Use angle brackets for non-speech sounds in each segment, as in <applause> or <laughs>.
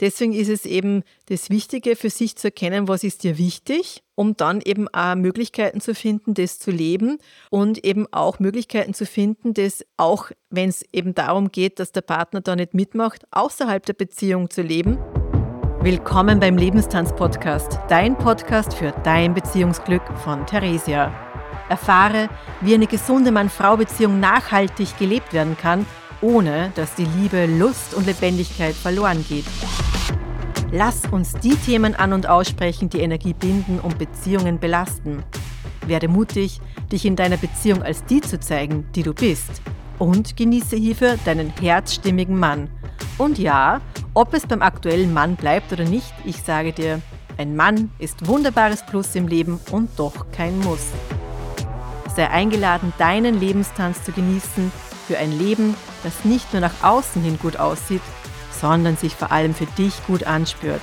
Deswegen ist es eben das Wichtige für sich zu erkennen, was ist dir wichtig, um dann eben auch Möglichkeiten zu finden, das zu leben und eben auch Möglichkeiten zu finden, das auch, wenn es eben darum geht, dass der Partner da nicht mitmacht, außerhalb der Beziehung zu leben. Willkommen beim Lebenstanz-Podcast, dein Podcast für dein Beziehungsglück von Theresia. Erfahre, wie eine gesunde Mann-Frau-Beziehung nachhaltig gelebt werden kann, ohne dass die Liebe, Lust und Lebendigkeit verloren geht. Lass uns die Themen an und aussprechen, die Energie binden und Beziehungen belasten. Werde mutig, dich in deiner Beziehung als die zu zeigen, die du bist. Und genieße hierfür deinen herzstimmigen Mann. Und ja, ob es beim aktuellen Mann bleibt oder nicht, ich sage dir, ein Mann ist wunderbares Plus im Leben und doch kein Muss. Sei eingeladen, deinen Lebenstanz zu genießen für ein Leben, das nicht nur nach außen hin gut aussieht, sondern sich vor allem für dich gut anspürt.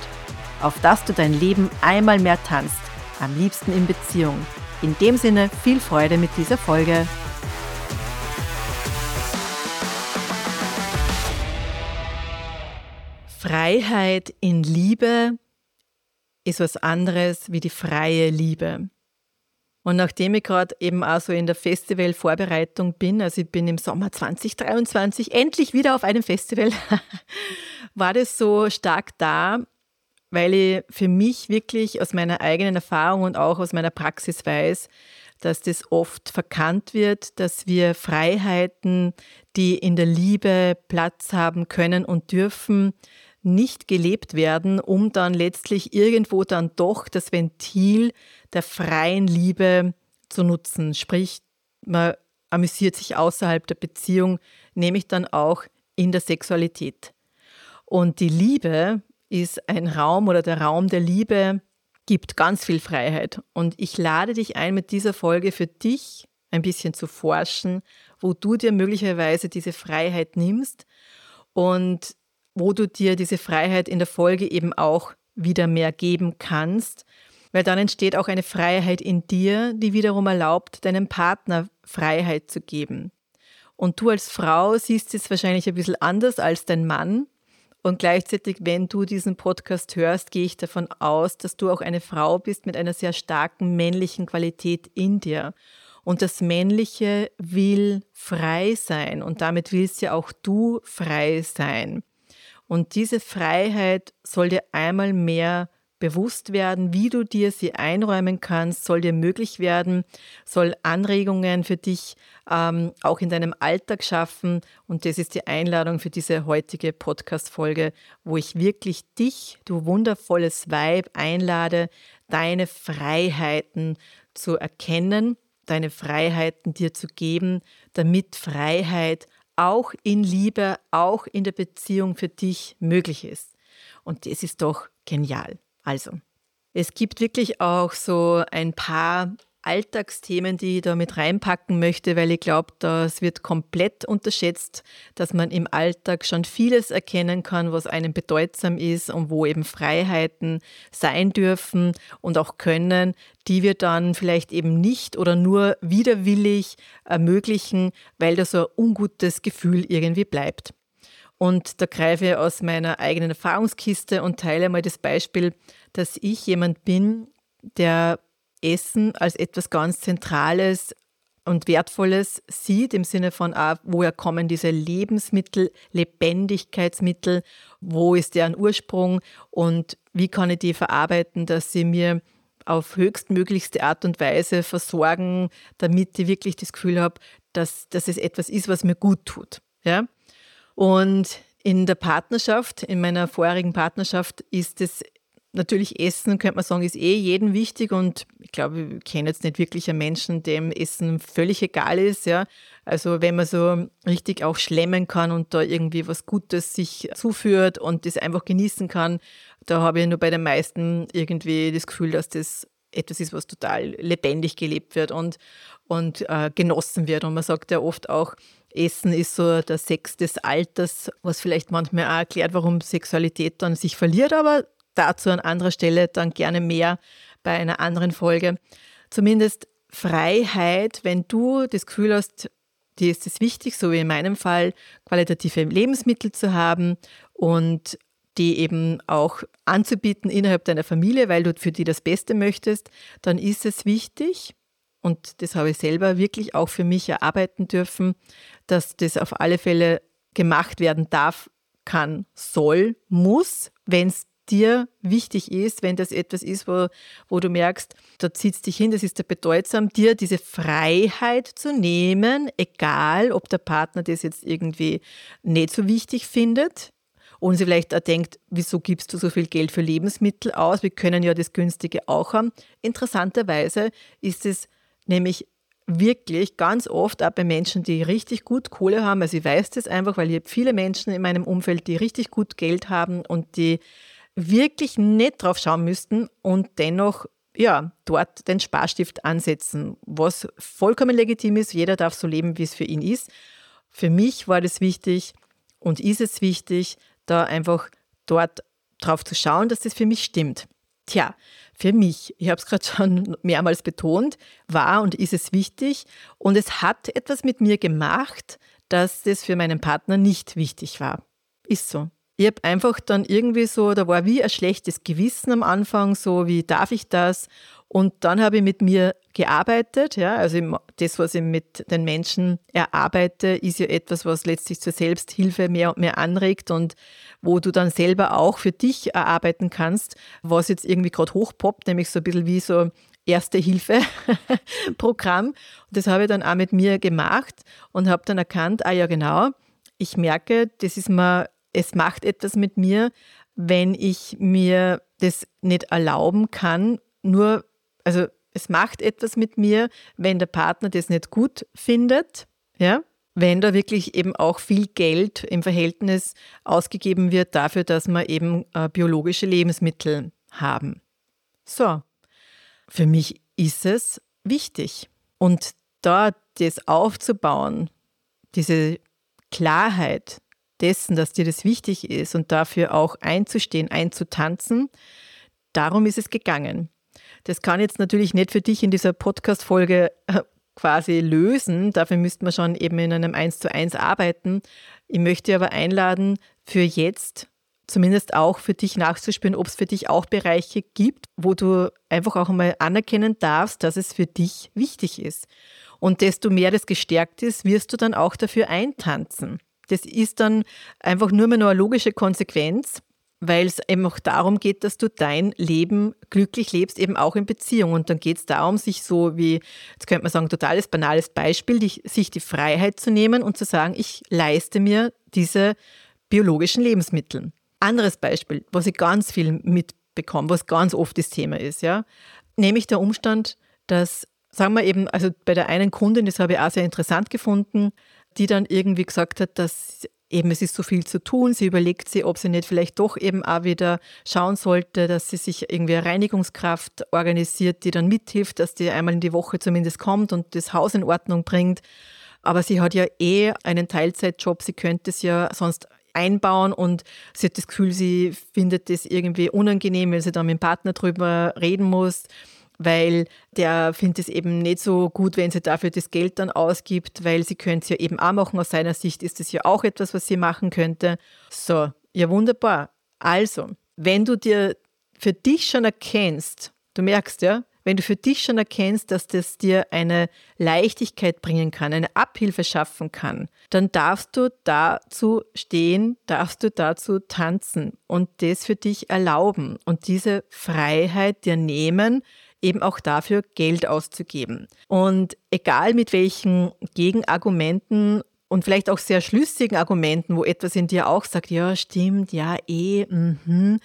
Auf dass du dein Leben einmal mehr tanzt, am liebsten in Beziehung. In dem Sinne viel Freude mit dieser Folge. Freiheit in Liebe ist was anderes wie die freie Liebe. Und nachdem ich gerade eben auch so in der Festivalvorbereitung bin, also ich bin im Sommer 2023 endlich wieder auf einem Festival, <laughs> war das so stark da, weil ich für mich wirklich aus meiner eigenen Erfahrung und auch aus meiner Praxis weiß, dass das oft verkannt wird, dass wir Freiheiten, die in der Liebe Platz haben können und dürfen, nicht gelebt werden, um dann letztlich irgendwo dann doch das Ventil der freien Liebe zu nutzen. Sprich, man amüsiert sich außerhalb der Beziehung, nämlich dann auch in der Sexualität. Und die Liebe ist ein Raum oder der Raum der Liebe gibt ganz viel Freiheit. Und ich lade dich ein, mit dieser Folge für dich ein bisschen zu forschen, wo du dir möglicherweise diese Freiheit nimmst und wo du dir diese Freiheit in der Folge eben auch wieder mehr geben kannst, weil dann entsteht auch eine Freiheit in dir, die wiederum erlaubt, deinem Partner Freiheit zu geben. Und du als Frau siehst es wahrscheinlich ein bisschen anders als dein Mann. Und gleichzeitig, wenn du diesen Podcast hörst, gehe ich davon aus, dass du auch eine Frau bist mit einer sehr starken männlichen Qualität in dir. Und das Männliche will frei sein und damit willst ja auch du frei sein. Und diese Freiheit soll dir einmal mehr bewusst werden, wie du dir sie einräumen kannst, soll dir möglich werden, soll Anregungen für dich ähm, auch in deinem Alltag schaffen. Und das ist die Einladung für diese heutige Podcast-Folge, wo ich wirklich dich, du wundervolles Weib, einlade, deine Freiheiten zu erkennen, deine Freiheiten dir zu geben, damit Freiheit auch in Liebe, auch in der Beziehung für dich möglich ist. Und das ist doch genial. Also, es gibt wirklich auch so ein paar Alltagsthemen, die ich da mit reinpacken möchte, weil ich glaube, das wird komplett unterschätzt, dass man im Alltag schon vieles erkennen kann, was einem bedeutsam ist und wo eben Freiheiten sein dürfen und auch können, die wir dann vielleicht eben nicht oder nur widerwillig ermöglichen, weil da so ein ungutes Gefühl irgendwie bleibt. Und da greife ich aus meiner eigenen Erfahrungskiste und teile mal das Beispiel, dass ich jemand bin, der Essen als etwas ganz Zentrales und Wertvolles sieht, im Sinne von, ah, woher kommen diese Lebensmittel, Lebendigkeitsmittel, wo ist deren Ursprung und wie kann ich die verarbeiten, dass sie mir auf höchstmöglichste Art und Weise versorgen, damit ich wirklich das Gefühl habe, dass, dass es etwas ist, was mir gut tut. Ja? Und in der Partnerschaft, in meiner vorherigen Partnerschaft, ist es Natürlich Essen, könnte man sagen, ist eh jedem wichtig und ich glaube, ich kenne jetzt nicht wirklich einen Menschen, dem Essen völlig egal ist. Ja. Also wenn man so richtig auch schlemmen kann und da irgendwie was Gutes sich zuführt und das einfach genießen kann, da habe ich nur bei den meisten irgendwie das Gefühl, dass das etwas ist, was total lebendig gelebt wird und, und äh, genossen wird. Und man sagt ja oft auch, Essen ist so der Sex des Alters, was vielleicht manchmal auch erklärt, warum Sexualität dann sich verliert, aber dazu an anderer Stelle dann gerne mehr bei einer anderen Folge. Zumindest Freiheit, wenn du das Gefühl hast, dir ist es wichtig, so wie in meinem Fall, qualitative Lebensmittel zu haben und die eben auch anzubieten innerhalb deiner Familie, weil du für die das Beste möchtest, dann ist es wichtig, und das habe ich selber wirklich auch für mich erarbeiten dürfen, dass das auf alle Fälle gemacht werden darf, kann, soll, muss, wenn es dir wichtig ist, wenn das etwas ist, wo, wo du merkst, da zieht es dich hin, das ist dir bedeutsam, dir diese Freiheit zu nehmen, egal ob der Partner das jetzt irgendwie nicht so wichtig findet und sie vielleicht auch denkt, wieso gibst du so viel Geld für Lebensmittel aus? Wir können ja das Günstige auch haben. Interessanterweise ist es nämlich wirklich ganz oft auch bei Menschen, die richtig gut Kohle haben. Also ich weiß das einfach, weil ich habe viele Menschen in meinem Umfeld, die richtig gut Geld haben und die wirklich nicht drauf schauen müssten und dennoch ja, dort den Sparstift ansetzen, was vollkommen legitim ist. Jeder darf so leben, wie es für ihn ist. Für mich war das wichtig und ist es wichtig, da einfach dort drauf zu schauen, dass das für mich stimmt. Tja, für mich, ich habe es gerade <laughs> schon mehrmals betont, war und ist es wichtig und es hat etwas mit mir gemacht, dass das für meinen Partner nicht wichtig war. Ist so. Ich habe einfach dann irgendwie so, da war wie ein schlechtes Gewissen am Anfang, so wie darf ich das? Und dann habe ich mit mir gearbeitet. Ja, also das, was ich mit den Menschen erarbeite, ist ja etwas, was letztlich zur Selbsthilfe mehr und mehr anregt und wo du dann selber auch für dich erarbeiten kannst, was jetzt irgendwie gerade hochpoppt, nämlich so ein bisschen wie so Erste-Hilfe-Programm. <laughs> Das habe ich dann auch mit mir gemacht und habe dann erkannt, ah ja genau, ich merke, das ist mir es macht etwas mit mir, wenn ich mir das nicht erlauben kann, nur, also es macht etwas mit mir, wenn der Partner das nicht gut findet, ja, wenn da wirklich eben auch viel Geld im Verhältnis ausgegeben wird dafür, dass wir eben äh, biologische Lebensmittel haben. So, für mich ist es wichtig. Und da das aufzubauen, diese Klarheit, dessen, dass dir das wichtig ist und dafür auch einzustehen, einzutanzen, darum ist es gegangen. Das kann jetzt natürlich nicht für dich in dieser Podcast-Folge äh, quasi lösen. Dafür müsste man schon eben in einem Eins zu eins arbeiten. Ich möchte aber einladen, für jetzt zumindest auch für dich nachzuspüren, ob es für dich auch Bereiche gibt, wo du einfach auch einmal anerkennen darfst, dass es für dich wichtig ist. Und desto mehr das gestärkt ist, wirst du dann auch dafür eintanzen. Das ist dann einfach nur mehr nur eine logische Konsequenz, weil es eben auch darum geht, dass du dein Leben glücklich lebst, eben auch in Beziehung. Und dann geht es darum, sich so wie, jetzt könnte man sagen, totales banales Beispiel, die, sich die Freiheit zu nehmen und zu sagen, ich leiste mir diese biologischen Lebensmittel. Anderes Beispiel, was ich ganz viel mitbekomme, was ganz oft das Thema ist, ja, nämlich der Umstand, dass, sagen wir eben, also bei der einen Kundin, das habe ich auch sehr interessant gefunden, die dann irgendwie gesagt hat, dass eben es ist so viel zu tun. Sie überlegt sich, ob sie nicht vielleicht doch eben auch wieder schauen sollte, dass sie sich irgendwie eine Reinigungskraft organisiert, die dann mithilft, dass die einmal in die Woche zumindest kommt und das Haus in Ordnung bringt. Aber sie hat ja eh einen Teilzeitjob, sie könnte es ja sonst einbauen und sie hat das Gefühl, sie findet das irgendwie unangenehm, wenn sie dann mit dem Partner drüber reden muss weil der findet es eben nicht so gut, wenn sie dafür das Geld dann ausgibt, weil sie könnte es ja eben auch machen. Aus seiner Sicht ist es ja auch etwas, was sie machen könnte. So, ja wunderbar. Also, wenn du dir für dich schon erkennst, du merkst ja, wenn du für dich schon erkennst, dass das dir eine Leichtigkeit bringen kann, eine Abhilfe schaffen kann, dann darfst du dazu stehen, darfst du dazu tanzen und das für dich erlauben und diese Freiheit dir nehmen, eben auch dafür Geld auszugeben. Und egal mit welchen Gegenargumenten und vielleicht auch sehr schlüssigen Argumenten, wo etwas in dir auch sagt, ja, stimmt, ja, eh, mhm,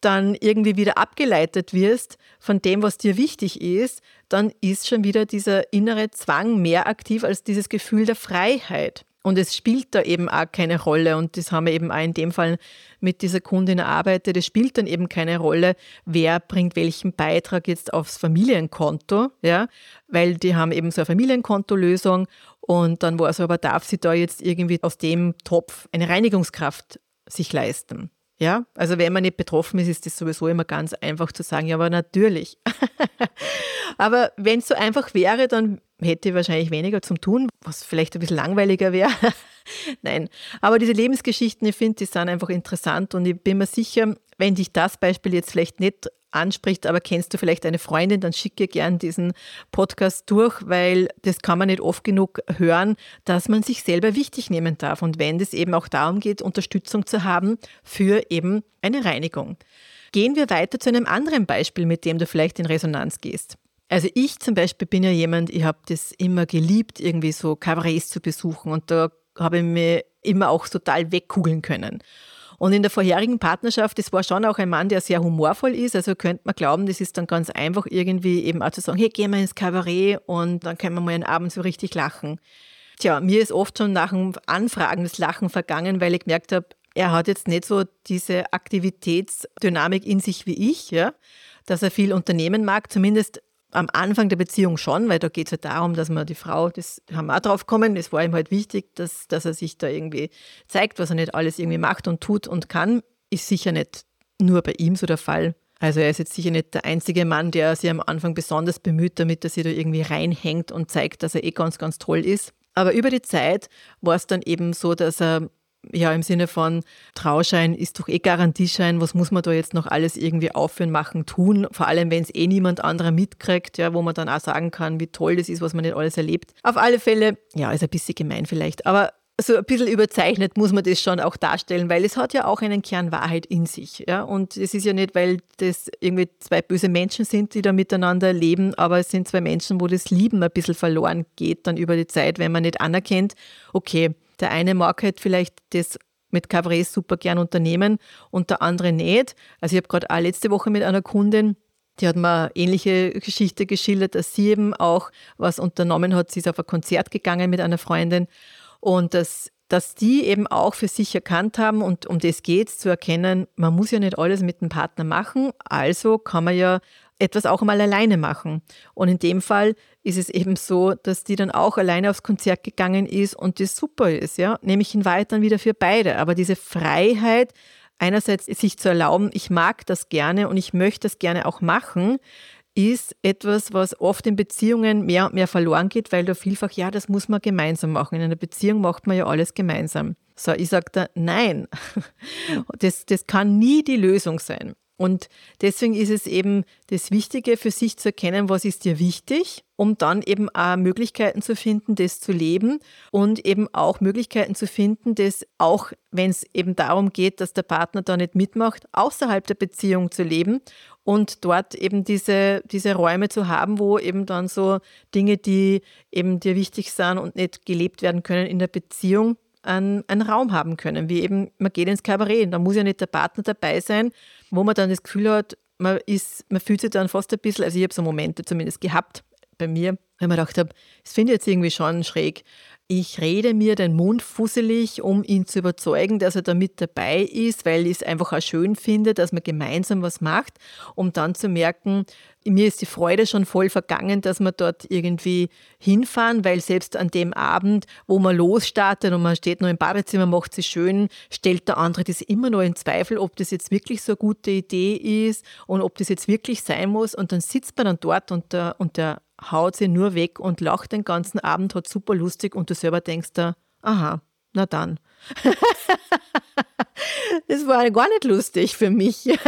dann irgendwie wieder abgeleitet wirst von dem, was dir wichtig ist, dann ist schon wieder dieser innere Zwang mehr aktiv als dieses Gefühl der Freiheit. Und es spielt da eben auch keine Rolle. Und das haben wir eben auch in dem Fall mit dieser Kundin erarbeitet. Es spielt dann eben keine Rolle, wer bringt welchen Beitrag jetzt aufs Familienkonto, ja, weil die haben eben so eine Familienkontolösung und dann war es aber, darf sie da jetzt irgendwie aus dem Topf eine Reinigungskraft sich leisten. Ja, also wenn man nicht betroffen ist, ist das sowieso immer ganz einfach zu sagen, ja, aber natürlich. <laughs> aber wenn es so einfach wäre, dann hätte ich wahrscheinlich weniger zum tun, was vielleicht ein bisschen langweiliger wäre. <laughs> Nein, aber diese Lebensgeschichten, ich finde, die sind einfach interessant und ich bin mir sicher, wenn dich das Beispiel jetzt vielleicht nicht anspricht, aber kennst du vielleicht eine Freundin, dann schicke gern diesen Podcast durch, weil das kann man nicht oft genug hören, dass man sich selber wichtig nehmen darf. Und wenn es eben auch darum geht, Unterstützung zu haben für eben eine Reinigung. Gehen wir weiter zu einem anderen Beispiel, mit dem du vielleicht in Resonanz gehst. Also ich zum Beispiel bin ja jemand, ich habe das immer geliebt, irgendwie so Kabarets zu besuchen und da habe ich mir immer auch total wegkugeln können. Und in der vorherigen Partnerschaft, das war schon auch ein Mann, der sehr humorvoll ist. Also könnte man glauben, das ist dann ganz einfach irgendwie eben auch zu sagen, hey, gehen wir ins Kabarett und dann können wir mal einen Abend so richtig lachen. Tja, mir ist oft schon nach dem Anfragen das Lachen vergangen, weil ich gemerkt habe, er hat jetzt nicht so diese Aktivitätsdynamik in sich wie ich, ja, dass er viel unternehmen mag, zumindest am Anfang der Beziehung schon, weil da geht es halt darum, dass man die Frau, das haben wir auch drauf gekommen, es war ihm halt wichtig, dass, dass er sich da irgendwie zeigt, was er nicht alles irgendwie macht und tut und kann, ist sicher nicht nur bei ihm so der Fall. Also er ist jetzt sicher nicht der einzige Mann, der sich am Anfang besonders bemüht, damit er sich da irgendwie reinhängt und zeigt, dass er eh ganz, ganz toll ist. Aber über die Zeit war es dann eben so, dass er ja, im Sinne von Trauschein ist doch eh Garantieschein, was muss man da jetzt noch alles irgendwie aufführen, machen, tun, vor allem wenn es eh niemand anderer mitkriegt, ja, wo man dann auch sagen kann, wie toll das ist, was man nicht alles erlebt. Auf alle Fälle, ja, ist ein bisschen gemein vielleicht, aber so ein bisschen überzeichnet muss man das schon auch darstellen, weil es hat ja auch einen Kern Wahrheit in sich. Ja? Und es ist ja nicht, weil das irgendwie zwei böse Menschen sind, die da miteinander leben, aber es sind zwei Menschen, wo das Lieben ein bisschen verloren geht dann über die Zeit, wenn man nicht anerkennt, okay, der eine mag halt vielleicht das mit Cabaret super gern unternehmen und der andere nicht. Also ich habe gerade auch letzte Woche mit einer Kundin, die hat mir ähnliche Geschichte geschildert, dass sie eben auch was unternommen hat. Sie ist auf ein Konzert gegangen mit einer Freundin und dass, dass die eben auch für sich erkannt haben und um das geht es, zu erkennen, man muss ja nicht alles mit dem Partner machen, also kann man ja etwas auch mal alleine machen. Und in dem Fall ist es eben so, dass die dann auch alleine aufs Konzert gegangen ist und das super ist, ja. Nämlich in Wahrheit dann wieder für beide. Aber diese Freiheit, einerseits sich zu erlauben, ich mag das gerne und ich möchte das gerne auch machen, ist etwas, was oft in Beziehungen mehr und mehr verloren geht, weil da vielfach, ja, das muss man gemeinsam machen. In einer Beziehung macht man ja alles gemeinsam. So, ich sage da, nein, <laughs> das, das kann nie die Lösung sein. Und deswegen ist es eben das Wichtige für sich zu erkennen, was ist dir wichtig, um dann eben auch Möglichkeiten zu finden, das zu leben und eben auch Möglichkeiten zu finden, das auch, wenn es eben darum geht, dass der Partner da nicht mitmacht, außerhalb der Beziehung zu leben und dort eben diese, diese Räume zu haben, wo eben dann so Dinge, die eben dir wichtig sind und nicht gelebt werden können in der Beziehung, einen, einen Raum haben können, wie eben, man geht ins Kabarett, da muss ja nicht der Partner dabei sein, wo man dann das Gefühl hat, man, ist, man fühlt sich dann fast ein bisschen, also ich habe so Momente zumindest gehabt bei mir, wenn man gedacht habe, das finde ich jetzt irgendwie schon schräg, ich rede mir den Mund fusselig, um ihn zu überzeugen, dass er da mit dabei ist, weil ich es einfach auch schön finde, dass man gemeinsam was macht, um dann zu merken, mir ist die Freude schon voll vergangen, dass wir dort irgendwie hinfahren, weil selbst an dem Abend, wo man losstartet und man steht noch im Badezimmer, macht es schön, stellt der andere das immer noch in Zweifel, ob das jetzt wirklich so eine gute Idee ist und ob das jetzt wirklich sein muss. Und dann sitzt man dann dort und der, und der haut sie nur weg und lacht den ganzen Abend, hat super lustig und du selber denkst da, aha, na dann. <laughs> das war gar nicht lustig für mich. <laughs>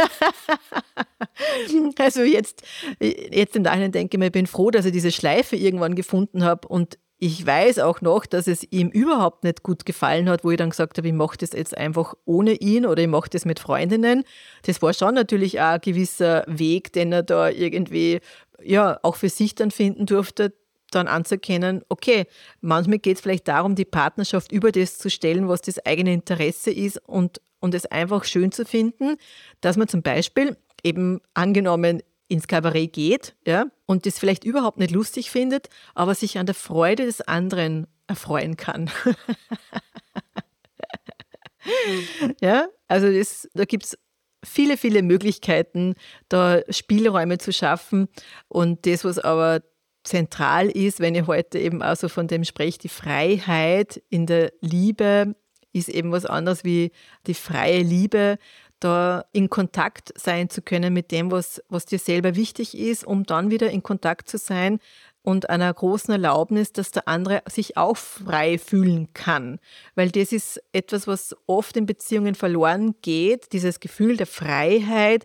also jetzt, jetzt im Nachhinein denke ich mir, ich bin froh, dass ich diese Schleife irgendwann gefunden habe und ich weiß auch noch, dass es ihm überhaupt nicht gut gefallen hat, wo ich dann gesagt habe, ich mache das jetzt einfach ohne ihn oder ich mache das mit Freundinnen. Das war schon natürlich auch ein gewisser Weg, den er da irgendwie ja auch für sich dann finden durfte, dann anzuerkennen, okay, manchmal geht es vielleicht darum, die Partnerschaft über das zu stellen, was das eigene Interesse ist und, und es einfach schön zu finden, dass man zum Beispiel eben angenommen ins Kabarett geht ja, und das vielleicht überhaupt nicht lustig findet, aber sich an der Freude des anderen erfreuen kann. <laughs> ja, also das, da gibt es viele, viele Möglichkeiten, da Spielräume zu schaffen. Und das, was aber zentral ist, wenn ich heute eben auch so von dem spreche, die Freiheit in der Liebe ist eben was anderes wie die freie Liebe, da in Kontakt sein zu können mit dem, was, was dir selber wichtig ist, um dann wieder in Kontakt zu sein und einer großen Erlaubnis, dass der andere sich auch frei fühlen kann. Weil das ist etwas, was oft in Beziehungen verloren geht, dieses Gefühl der Freiheit,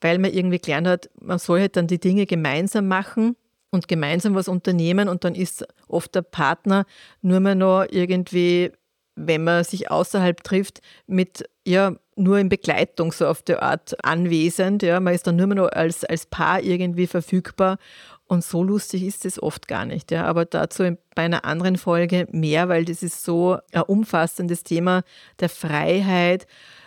weil man irgendwie gelernt hat, man soll halt dann die Dinge gemeinsam machen und gemeinsam was unternehmen und dann ist oft der Partner nur mehr noch irgendwie, wenn man sich außerhalb trifft, mit ja nur in Begleitung so auf der Art anwesend. Ja, man ist dann nur mehr noch als, als Paar irgendwie verfügbar und so lustig ist es oft gar nicht. Ja. Aber dazu bei einer anderen Folge mehr, weil das ist so ein umfassendes Thema der Freiheit,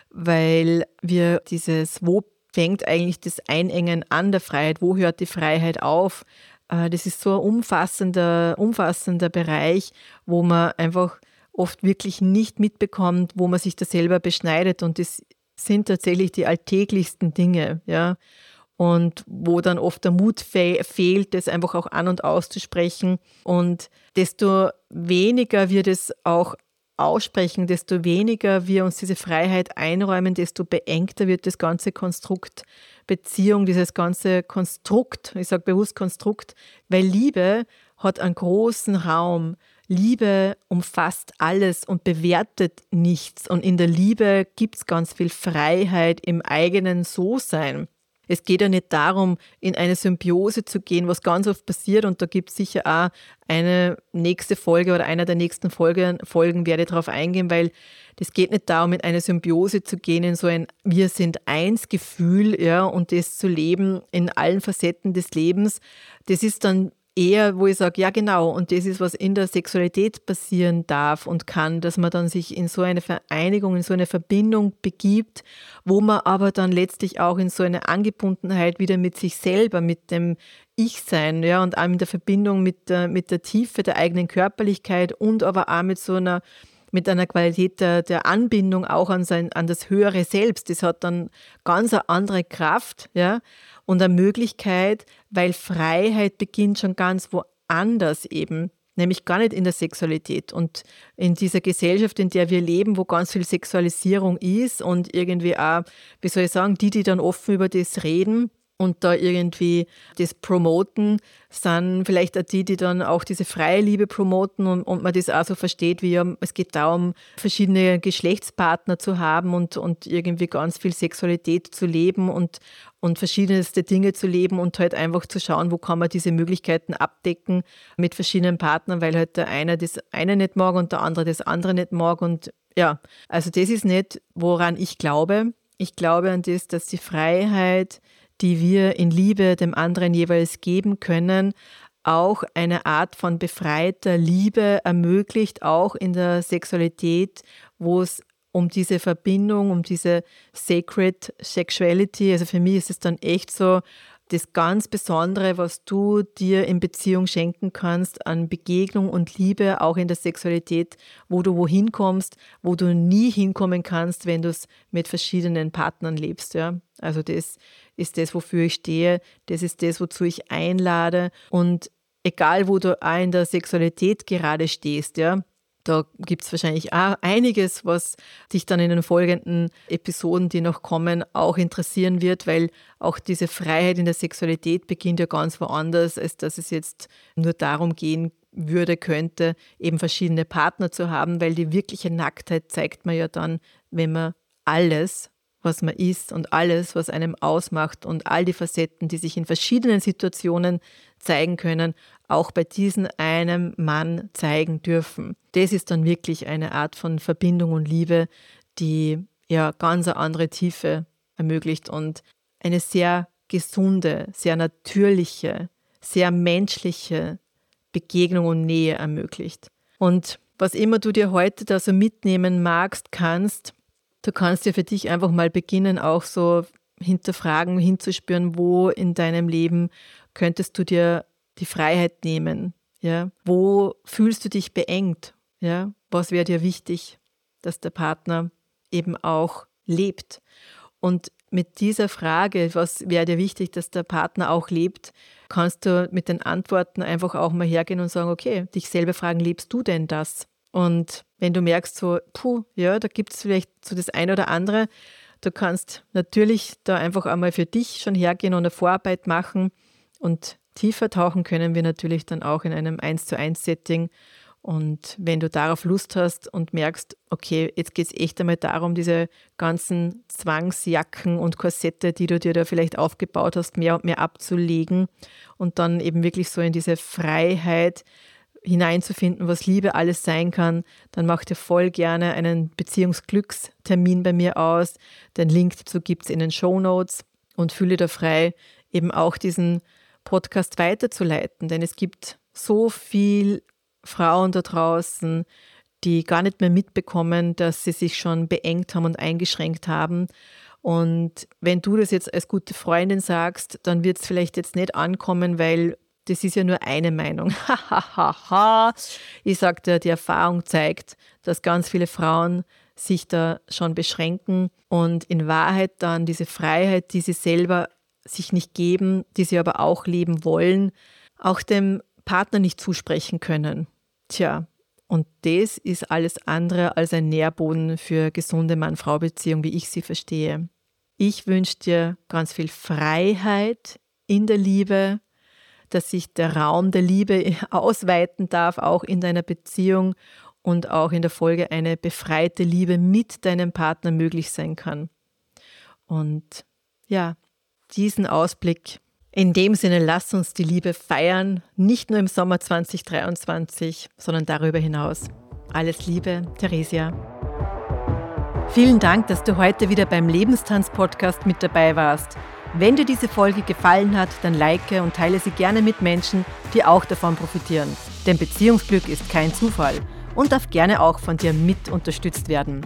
weil wir dieses, wo fängt eigentlich das Einengen an der Freiheit, wo hört die Freiheit auf? Äh, das ist so ein umfassender, umfassender Bereich, wo man einfach oft wirklich nicht mitbekommt, wo man sich da selber beschneidet. Und das sind tatsächlich die alltäglichsten Dinge. Ja und wo dann oft der Mut fe fehlt, das einfach auch an und auszusprechen. Und desto weniger wir das auch aussprechen, desto weniger wir uns diese Freiheit einräumen, desto beengter wird das ganze Konstrukt Beziehung, dieses ganze Konstrukt, ich sage bewusst Konstrukt, weil Liebe hat einen großen Raum. Liebe umfasst alles und bewertet nichts. Und in der Liebe gibt es ganz viel Freiheit im eigenen So-Sein. Es geht ja nicht darum, in eine Symbiose zu gehen, was ganz oft passiert. Und da gibt es sicher auch eine nächste Folge oder einer der nächsten Folgen, Folgen werde ich darauf eingehen, weil das geht nicht darum, in eine Symbiose zu gehen, in so ein Wir sind eins Gefühl, ja, und das zu leben in allen Facetten des Lebens. Das ist dann eher, wo ich sage, ja genau, und das ist, was in der Sexualität passieren darf und kann, dass man dann sich in so eine Vereinigung, in so eine Verbindung begibt, wo man aber dann letztlich auch in so eine Angebundenheit wieder mit sich selber, mit dem Ich-Sein, ja, und auch in der Verbindung mit der, mit der Tiefe der eigenen Körperlichkeit und aber auch mit so einer mit einer Qualität der, der Anbindung auch an, sein, an das höhere Selbst. Das hat dann ganz eine andere Kraft, ja und eine Möglichkeit, weil Freiheit beginnt schon ganz woanders eben, nämlich gar nicht in der Sexualität und in dieser Gesellschaft, in der wir leben, wo ganz viel Sexualisierung ist und irgendwie auch, wie soll ich sagen, die, die dann offen über das reden, und da irgendwie das promoten, sind vielleicht auch die, die dann auch diese freie Liebe promoten und, und man das auch so versteht, wie es geht darum, verschiedene Geschlechtspartner zu haben und, und irgendwie ganz viel Sexualität zu leben und, und verschiedenste Dinge zu leben und halt einfach zu schauen, wo kann man diese Möglichkeiten abdecken mit verschiedenen Partnern, weil halt der eine das eine nicht mag und der andere das andere nicht mag und ja, also das ist nicht, woran ich glaube. Ich glaube an das, dass die Freiheit die wir in Liebe dem anderen jeweils geben können, auch eine Art von befreiter Liebe ermöglicht, auch in der Sexualität, wo es um diese Verbindung, um diese Sacred Sexuality, also für mich ist es dann echt so, das ganz Besondere, was du dir in Beziehung schenken kannst an Begegnung und Liebe, auch in der Sexualität, wo du wohin kommst, wo du nie hinkommen kannst, wenn du es mit verschiedenen Partnern lebst. Ja? Also das ist das, wofür ich stehe, das ist das, wozu ich einlade. Und egal, wo du auch in der Sexualität gerade stehst, ja, da gibt es wahrscheinlich auch einiges, was dich dann in den folgenden Episoden, die noch kommen, auch interessieren wird, weil auch diese Freiheit in der Sexualität beginnt ja ganz woanders, als dass es jetzt nur darum gehen würde, könnte, eben verschiedene Partner zu haben, weil die wirkliche Nacktheit zeigt man ja dann, wenn man alles was man ist und alles, was einem ausmacht und all die Facetten, die sich in verschiedenen Situationen zeigen können, auch bei diesem einem Mann zeigen dürfen. Das ist dann wirklich eine Art von Verbindung und Liebe, die ja ganz eine andere Tiefe ermöglicht und eine sehr gesunde, sehr natürliche, sehr menschliche Begegnung und Nähe ermöglicht. Und was immer du dir heute da so mitnehmen magst, kannst, Du kannst ja für dich einfach mal beginnen, auch so hinterfragen, hinzuspüren, wo in deinem Leben könntest du dir die Freiheit nehmen? Ja? Wo fühlst du dich beengt? Ja? Was wäre dir wichtig, dass der Partner eben auch lebt? Und mit dieser Frage, was wäre dir wichtig, dass der Partner auch lebt, kannst du mit den Antworten einfach auch mal hergehen und sagen, okay, dich selber fragen, lebst du denn das? Und wenn du merkst, so, puh, ja, da gibt es vielleicht so das eine oder andere, du kannst natürlich da einfach einmal für dich schon hergehen und eine Vorarbeit machen und Tiefer tauchen können wir natürlich dann auch in einem 1 zu 1 Setting. Und wenn du darauf Lust hast und merkst, okay, jetzt geht es echt einmal darum, diese ganzen Zwangsjacken und Korsette, die du dir da vielleicht aufgebaut hast, mehr und mehr abzulegen und dann eben wirklich so in diese Freiheit hineinzufinden, was Liebe alles sein kann, dann mach dir voll gerne einen Beziehungsglückstermin bei mir aus. Den Link dazu gibt es in den Show Notes und fühle da frei, eben auch diesen Podcast weiterzuleiten, denn es gibt so viel Frauen da draußen, die gar nicht mehr mitbekommen, dass sie sich schon beengt haben und eingeschränkt haben. Und wenn du das jetzt als gute Freundin sagst, dann wird es vielleicht jetzt nicht ankommen, weil das ist ja nur eine Meinung. <laughs> ich sagte, die Erfahrung zeigt, dass ganz viele Frauen sich da schon beschränken und in Wahrheit dann diese Freiheit, die sie selber sich nicht geben, die sie aber auch leben wollen, auch dem Partner nicht zusprechen können. Tja, und das ist alles andere als ein Nährboden für gesunde Mann-Frau-Beziehung, wie ich sie verstehe. Ich wünsche dir ganz viel Freiheit in der Liebe, dass sich der Raum der Liebe <laughs> ausweiten darf, auch in deiner Beziehung und auch in der Folge eine befreite Liebe mit deinem Partner möglich sein kann. Und ja, diesen Ausblick in dem Sinne, lass uns die Liebe feiern, nicht nur im Sommer 2023, sondern darüber hinaus. Alles Liebe, Theresia. Vielen Dank, dass du heute wieder beim Lebenstanz-Podcast mit dabei warst. Wenn dir diese Folge gefallen hat, dann like und teile sie gerne mit Menschen, die auch davon profitieren. Denn Beziehungsglück ist kein Zufall und darf gerne auch von dir mit unterstützt werden.